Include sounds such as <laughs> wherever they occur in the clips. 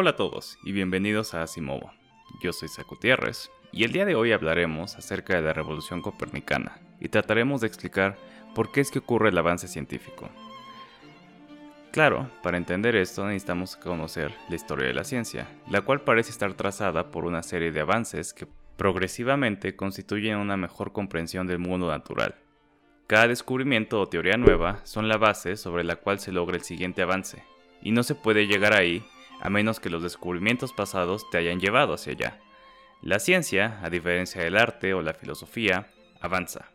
Hola a todos y bienvenidos a Asimovo. Yo soy Isaac Gutiérrez y el día de hoy hablaremos acerca de la revolución copernicana y trataremos de explicar por qué es que ocurre el avance científico. Claro, para entender esto necesitamos conocer la historia de la ciencia, la cual parece estar trazada por una serie de avances que progresivamente constituyen una mejor comprensión del mundo natural. Cada descubrimiento o teoría nueva son la base sobre la cual se logra el siguiente avance, y no se puede llegar ahí a menos que los descubrimientos pasados te hayan llevado hacia allá. La ciencia, a diferencia del arte o la filosofía, avanza.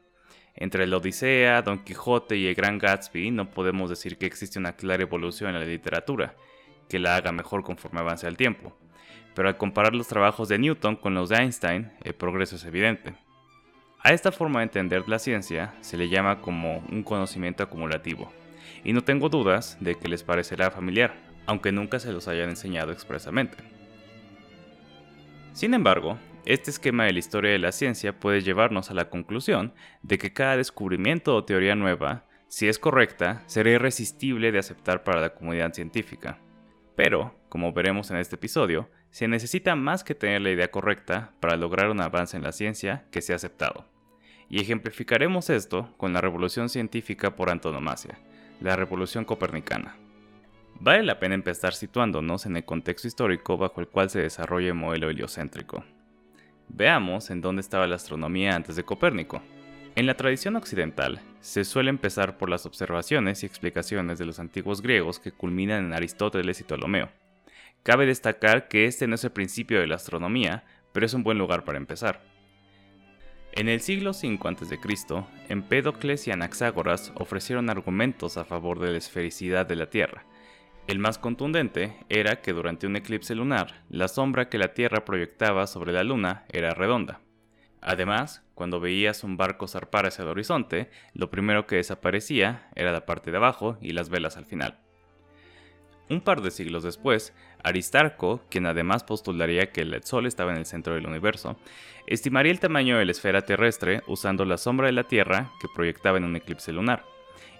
Entre la Odisea, Don Quijote y el Gran Gatsby no podemos decir que existe una clara evolución en la literatura, que la haga mejor conforme avance el tiempo. Pero al comparar los trabajos de Newton con los de Einstein, el progreso es evidente. A esta forma de entender la ciencia se le llama como un conocimiento acumulativo, y no tengo dudas de que les parecerá familiar, aunque nunca se los hayan enseñado expresamente. Sin embargo, este esquema de la historia de la ciencia puede llevarnos a la conclusión de que cada descubrimiento o teoría nueva, si es correcta, será irresistible de aceptar para la comunidad científica. Pero, como veremos en este episodio, se necesita más que tener la idea correcta para lograr un avance en la ciencia que sea aceptado. Y ejemplificaremos esto con la revolución científica por antonomasia, la revolución copernicana. Vale la pena empezar situándonos en el contexto histórico bajo el cual se desarrolla el modelo heliocéntrico. Veamos en dónde estaba la astronomía antes de Copérnico. En la tradición occidental, se suele empezar por las observaciones y explicaciones de los antiguos griegos que culminan en Aristóteles y Ptolomeo. Cabe destacar que este no es el principio de la astronomía, pero es un buen lugar para empezar. En el siglo V a.C., Empédocles y Anaxágoras ofrecieron argumentos a favor de la esfericidad de la Tierra, el más contundente era que durante un eclipse lunar, la sombra que la Tierra proyectaba sobre la Luna era redonda. Además, cuando veías un barco zarpar hacia el horizonte, lo primero que desaparecía era la parte de abajo y las velas al final. Un par de siglos después, Aristarco, quien además postularía que el Sol estaba en el centro del universo, estimaría el tamaño de la esfera terrestre usando la sombra de la Tierra que proyectaba en un eclipse lunar,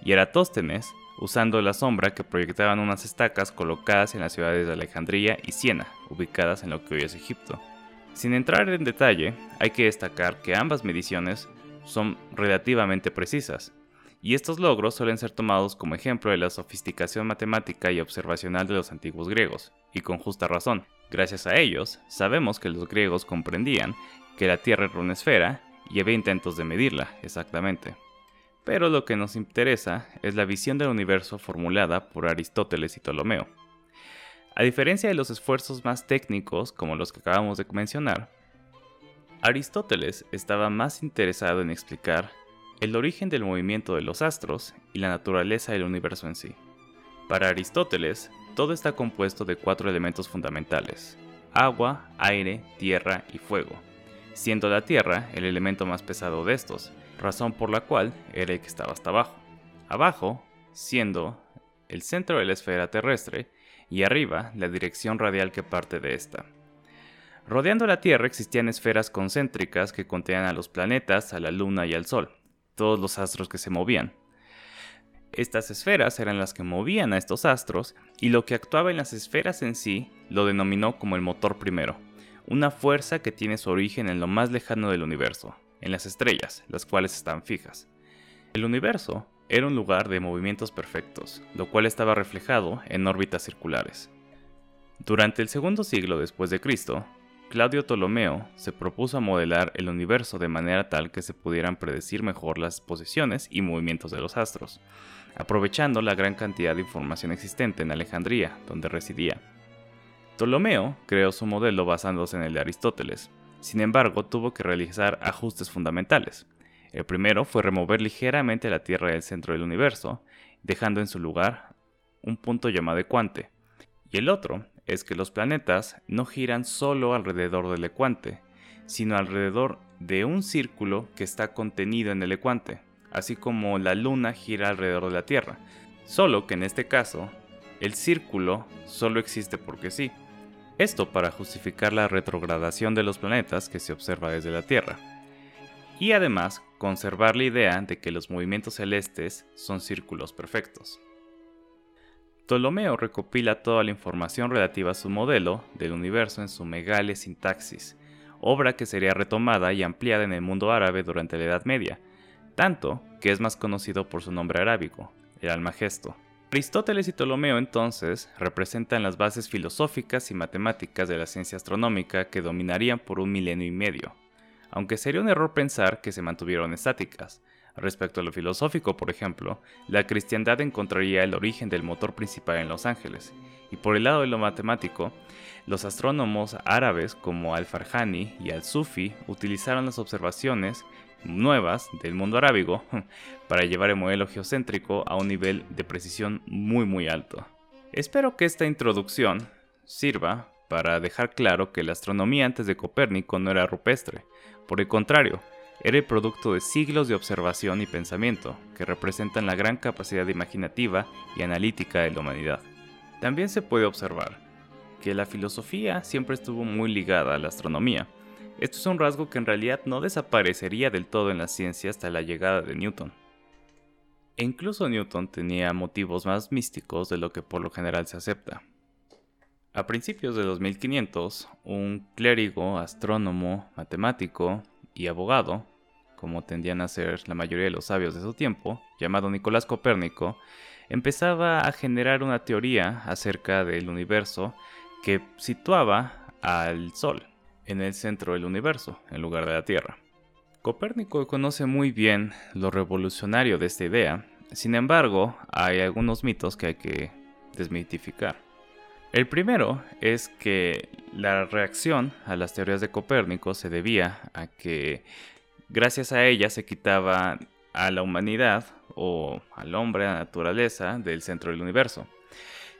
y Eratóstenes usando la sombra que proyectaban unas estacas colocadas en las ciudades de Alejandría y Siena, ubicadas en lo que hoy es Egipto. Sin entrar en detalle, hay que destacar que ambas mediciones son relativamente precisas, y estos logros suelen ser tomados como ejemplo de la sofisticación matemática y observacional de los antiguos griegos, y con justa razón. Gracias a ellos, sabemos que los griegos comprendían que la Tierra era una esfera y había intentos de medirla exactamente. Pero lo que nos interesa es la visión del universo formulada por Aristóteles y Ptolomeo. A diferencia de los esfuerzos más técnicos como los que acabamos de mencionar, Aristóteles estaba más interesado en explicar el origen del movimiento de los astros y la naturaleza del universo en sí. Para Aristóteles, todo está compuesto de cuatro elementos fundamentales, agua, aire, tierra y fuego, siendo la tierra el elemento más pesado de estos, razón por la cual era que estaba hasta abajo. Abajo, siendo el centro de la esfera terrestre, y arriba la dirección radial que parte de esta. Rodeando la Tierra existían esferas concéntricas que contenían a los planetas, a la Luna y al Sol, todos los astros que se movían. Estas esferas eran las que movían a estos astros y lo que actuaba en las esferas en sí lo denominó como el motor primero, una fuerza que tiene su origen en lo más lejano del universo, en las estrellas, las cuales están fijas. El universo era un lugar de movimientos perfectos, lo cual estaba reflejado en órbitas circulares. Durante el segundo siglo después de Cristo, Claudio Ptolomeo se propuso modelar el universo de manera tal que se pudieran predecir mejor las posiciones y movimientos de los astros, aprovechando la gran cantidad de información existente en Alejandría, donde residía. Ptolomeo creó su modelo basándose en el de Aristóteles, sin embargo, tuvo que realizar ajustes fundamentales. El primero fue remover ligeramente la Tierra del centro del universo, dejando en su lugar un punto llamado ecuante. Y el otro es que los planetas no giran solo alrededor del ecuante, sino alrededor de un círculo que está contenido en el ecuante, así como la Luna gira alrededor de la Tierra, solo que en este caso, el círculo solo existe porque sí, esto para justificar la retrogradación de los planetas que se observa desde la Tierra. Y además conservar la idea de que los movimientos celestes son círculos perfectos. Ptolomeo recopila toda la información relativa a su modelo del universo en su Megale Sintaxis, obra que sería retomada y ampliada en el mundo árabe durante la Edad Media, tanto que es más conocido por su nombre arábico, el Almagesto. Aristóteles y Ptolomeo entonces representan las bases filosóficas y matemáticas de la ciencia astronómica que dominarían por un milenio y medio, aunque sería un error pensar que se mantuvieron estáticas, Respecto a lo filosófico, por ejemplo, la cristiandad encontraría el origen del motor principal en Los Ángeles, y por el lado de lo matemático, los astrónomos árabes como Al-Farhani y Al-Sufi utilizaron las observaciones nuevas del mundo arábigo <laughs> para llevar el modelo geocéntrico a un nivel de precisión muy muy alto. Espero que esta introducción sirva para dejar claro que la astronomía antes de Copérnico no era rupestre, por el contrario, era el producto de siglos de observación y pensamiento, que representan la gran capacidad imaginativa y analítica de la humanidad. También se puede observar que la filosofía siempre estuvo muy ligada a la astronomía. Esto es un rasgo que en realidad no desaparecería del todo en la ciencia hasta la llegada de Newton. E incluso Newton tenía motivos más místicos de lo que por lo general se acepta. A principios de 2500, un clérigo, astrónomo, matemático y abogado como tendían a ser la mayoría de los sabios de su tiempo, llamado Nicolás Copérnico, empezaba a generar una teoría acerca del universo que situaba al Sol en el centro del universo, en lugar de la Tierra. Copérnico conoce muy bien lo revolucionario de esta idea, sin embargo, hay algunos mitos que hay que desmitificar. El primero es que la reacción a las teorías de Copérnico se debía a que Gracias a ella se quitaba a la humanidad o al hombre, a la naturaleza, del centro del universo.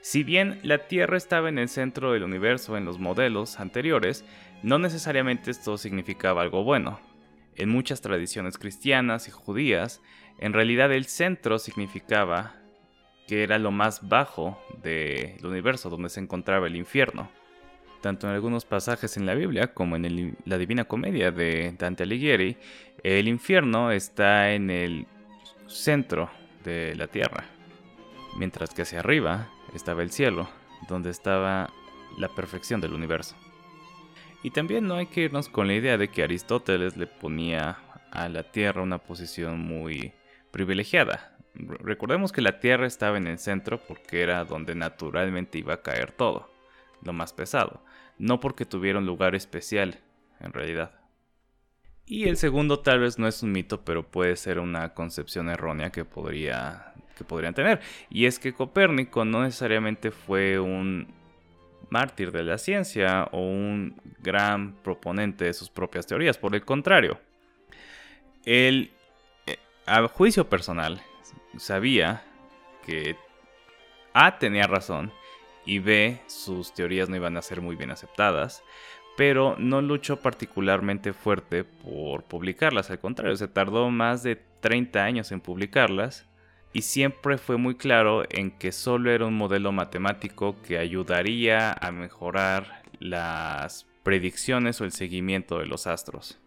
Si bien la Tierra estaba en el centro del universo en los modelos anteriores, no necesariamente esto significaba algo bueno. En muchas tradiciones cristianas y judías, en realidad el centro significaba que era lo más bajo del universo, donde se encontraba el infierno tanto en algunos pasajes en la Biblia como en la Divina Comedia de Dante Alighieri, el infierno está en el centro de la tierra, mientras que hacia arriba estaba el cielo, donde estaba la perfección del universo. Y también no hay que irnos con la idea de que Aristóteles le ponía a la Tierra una posición muy privilegiada. Recordemos que la Tierra estaba en el centro porque era donde naturalmente iba a caer todo, lo más pesado no porque tuviera un lugar especial, en realidad. Y el segundo tal vez no es un mito, pero puede ser una concepción errónea que, podría, que podrían tener. Y es que Copérnico no necesariamente fue un mártir de la ciencia o un gran proponente de sus propias teorías. Por el contrario, él, eh, a juicio personal, sabía que A tenía razón y B, sus teorías no iban a ser muy bien aceptadas, pero no luchó particularmente fuerte por publicarlas, al contrario, se tardó más de 30 años en publicarlas y siempre fue muy claro en que solo era un modelo matemático que ayudaría a mejorar las predicciones o el seguimiento de los astros.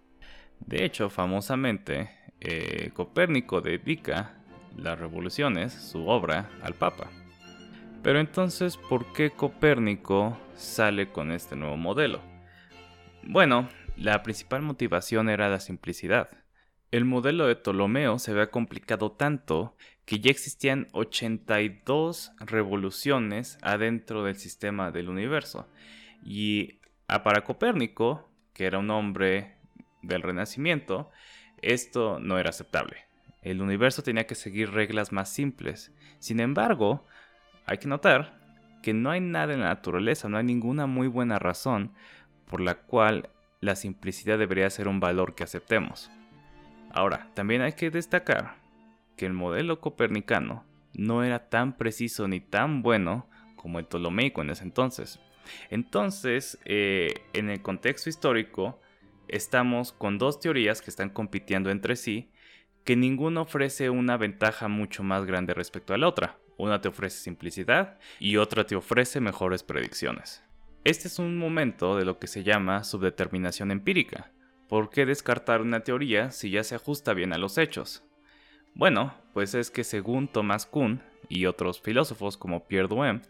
De hecho, famosamente, eh, Copérnico dedica las revoluciones, su obra, al Papa. Pero entonces, ¿por qué Copérnico sale con este nuevo modelo? Bueno, la principal motivación era la simplicidad. El modelo de Ptolomeo se había complicado tanto que ya existían 82 revoluciones adentro del sistema del universo. Y para Copérnico, que era un hombre del Renacimiento, esto no era aceptable. El universo tenía que seguir reglas más simples. Sin embargo, hay que notar que no hay nada en la naturaleza, no hay ninguna muy buena razón por la cual la simplicidad debería ser un valor que aceptemos. Ahora, también hay que destacar que el modelo copernicano no era tan preciso ni tan bueno como el ptolomeico en ese entonces. Entonces, eh, en el contexto histórico, estamos con dos teorías que están compitiendo entre sí, que ninguno ofrece una ventaja mucho más grande respecto a la otra. Una te ofrece simplicidad y otra te ofrece mejores predicciones. Este es un momento de lo que se llama subdeterminación empírica. ¿Por qué descartar una teoría si ya se ajusta bien a los hechos? Bueno, pues es que según Thomas Kuhn y otros filósofos como Pierre Duhem,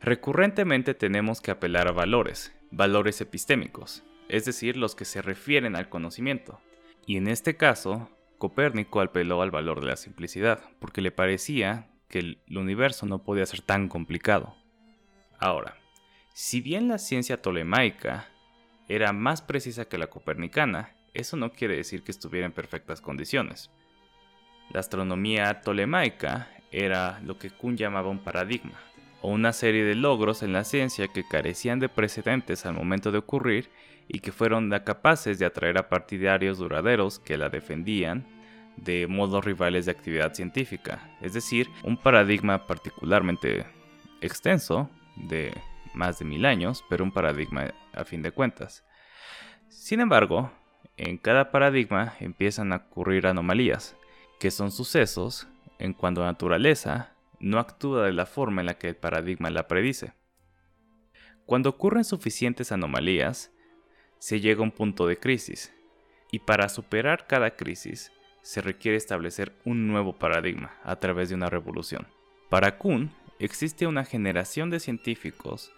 recurrentemente tenemos que apelar a valores, valores epistémicos, es decir, los que se refieren al conocimiento. Y en este caso, Copérnico apeló al valor de la simplicidad, porque le parecía que el universo no podía ser tan complicado. Ahora, si bien la ciencia tolemaica era más precisa que la copernicana, eso no quiere decir que estuviera en perfectas condiciones. La astronomía tolemaica era lo que Kuhn llamaba un paradigma, o una serie de logros en la ciencia que carecían de precedentes al momento de ocurrir y que fueron capaces de atraer a partidarios duraderos que la defendían de modos rivales de actividad científica, es decir, un paradigma particularmente extenso de más de mil años, pero un paradigma a fin de cuentas. Sin embargo, en cada paradigma empiezan a ocurrir anomalías, que son sucesos en cuando la naturaleza no actúa de la forma en la que el paradigma la predice. Cuando ocurren suficientes anomalías, se llega a un punto de crisis, y para superar cada crisis se requiere establecer un nuevo paradigma a través de una revolución. Para Kuhn, existe una generación de científicos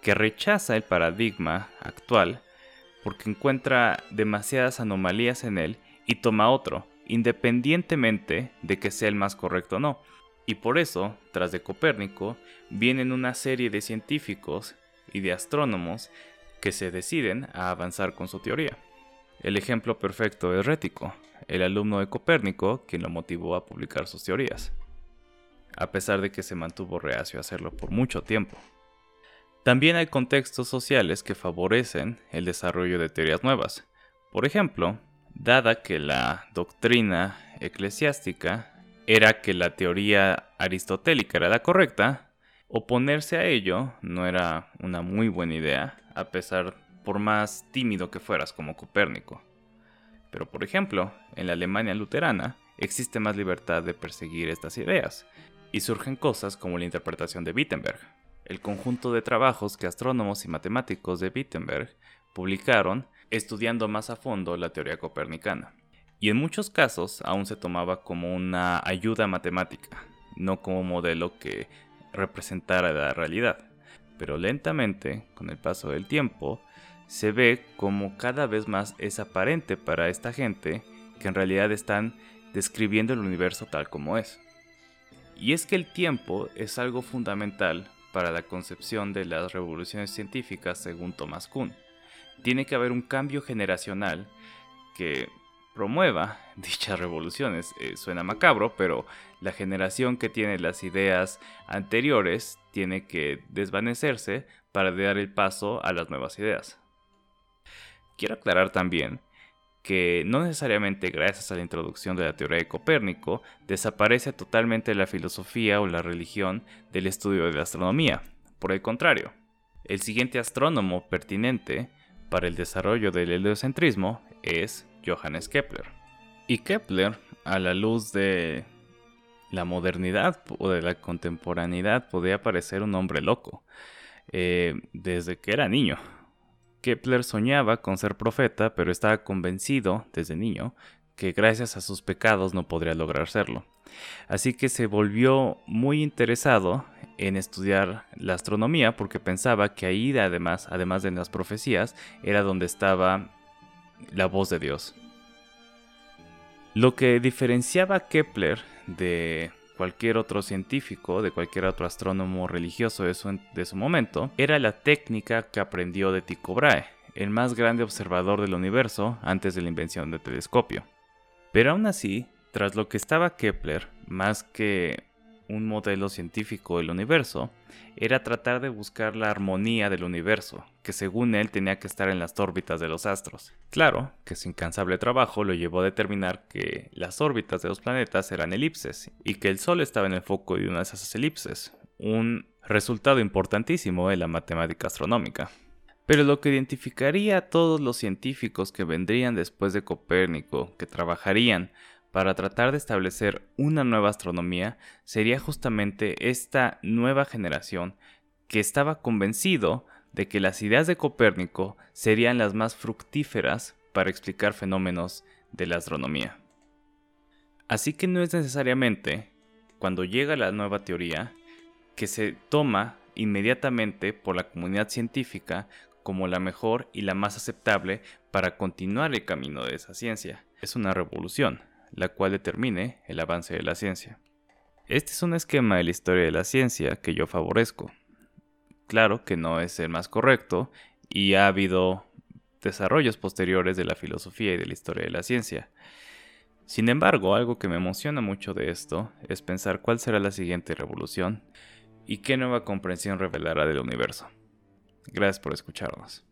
que rechaza el paradigma actual porque encuentra demasiadas anomalías en él y toma otro, independientemente de que sea el más correcto o no. Y por eso, tras de Copérnico, vienen una serie de científicos y de astrónomos que se deciden a avanzar con su teoría. El ejemplo perfecto es Rético, el alumno de Copérnico quien lo motivó a publicar sus teorías, a pesar de que se mantuvo reacio a hacerlo por mucho tiempo. También hay contextos sociales que favorecen el desarrollo de teorías nuevas. Por ejemplo, dada que la doctrina eclesiástica era que la teoría aristotélica era la correcta, oponerse a ello no era una muy buena idea, a pesar por más tímido que fueras como Copérnico. Pero por ejemplo, en la Alemania luterana existe más libertad de perseguir estas ideas, y surgen cosas como la interpretación de Wittenberg, el conjunto de trabajos que astrónomos y matemáticos de Wittenberg publicaron estudiando más a fondo la teoría copernicana. Y en muchos casos aún se tomaba como una ayuda matemática, no como modelo que representara la realidad. Pero lentamente, con el paso del tiempo, se ve como cada vez más es aparente para esta gente que en realidad están describiendo el universo tal como es. Y es que el tiempo es algo fundamental para la concepción de las revoluciones científicas según Thomas Kuhn. Tiene que haber un cambio generacional que promueva <laughs> dichas revoluciones. Eh, suena macabro, pero la generación que tiene las ideas anteriores tiene que desvanecerse para dar el paso a las nuevas ideas. Quiero aclarar también que no necesariamente gracias a la introducción de la teoría de Copérnico desaparece totalmente la filosofía o la religión del estudio de la astronomía. Por el contrario, el siguiente astrónomo pertinente para el desarrollo del heliocentrismo es Johannes Kepler. Y Kepler, a la luz de la modernidad o de la contemporaneidad, podía parecer un hombre loco, eh, desde que era niño. Kepler soñaba con ser profeta, pero estaba convencido, desde niño, que gracias a sus pecados no podría lograr serlo. Así que se volvió muy interesado en estudiar la astronomía porque pensaba que ahí además, además de las profecías, era donde estaba la voz de Dios. Lo que diferenciaba a Kepler de cualquier otro científico, de cualquier otro astrónomo religioso de su, momento, era la técnica que aprendió de Tycho Brahe, el más grande observador del universo antes de la invención del telescopio. Pero aún así, tras lo que estaba Kepler, más que un modelo científico del universo, era tratar de buscar la armonía del universo, que según él tenía que estar en las órbitas de los astros. Claro que su incansable trabajo lo llevó a determinar que las órbitas de los planetas eran elipses y que el Sol estaba en el foco de una de esas elipses, un resultado importantísimo en la matemática astronómica. Pero lo que identificaría a todos los científicos que vendrían después de Copérnico, que trabajarían para tratar de establecer una nueva astronomía sería justamente esta nueva generación que estaba convencido de que las ideas de Copérnico serían las más fructíferas para explicar fenómenos de la astronomía. Así que no es necesariamente, cuando llega la nueva teoría, que se toma inmediatamente por la comunidad científica como la mejor y la más aceptable para continuar el camino de esa ciencia. Es una revolución, la cual determine el avance de la ciencia. Este es un esquema de la historia de la ciencia que yo favorezco. Claro que no es el más correcto y ha habido desarrollos posteriores de la filosofía y de la historia de la ciencia. Sin embargo, algo que me emociona mucho de esto es pensar cuál será la siguiente revolución y qué nueva comprensión revelará del universo. Gracias por escucharnos.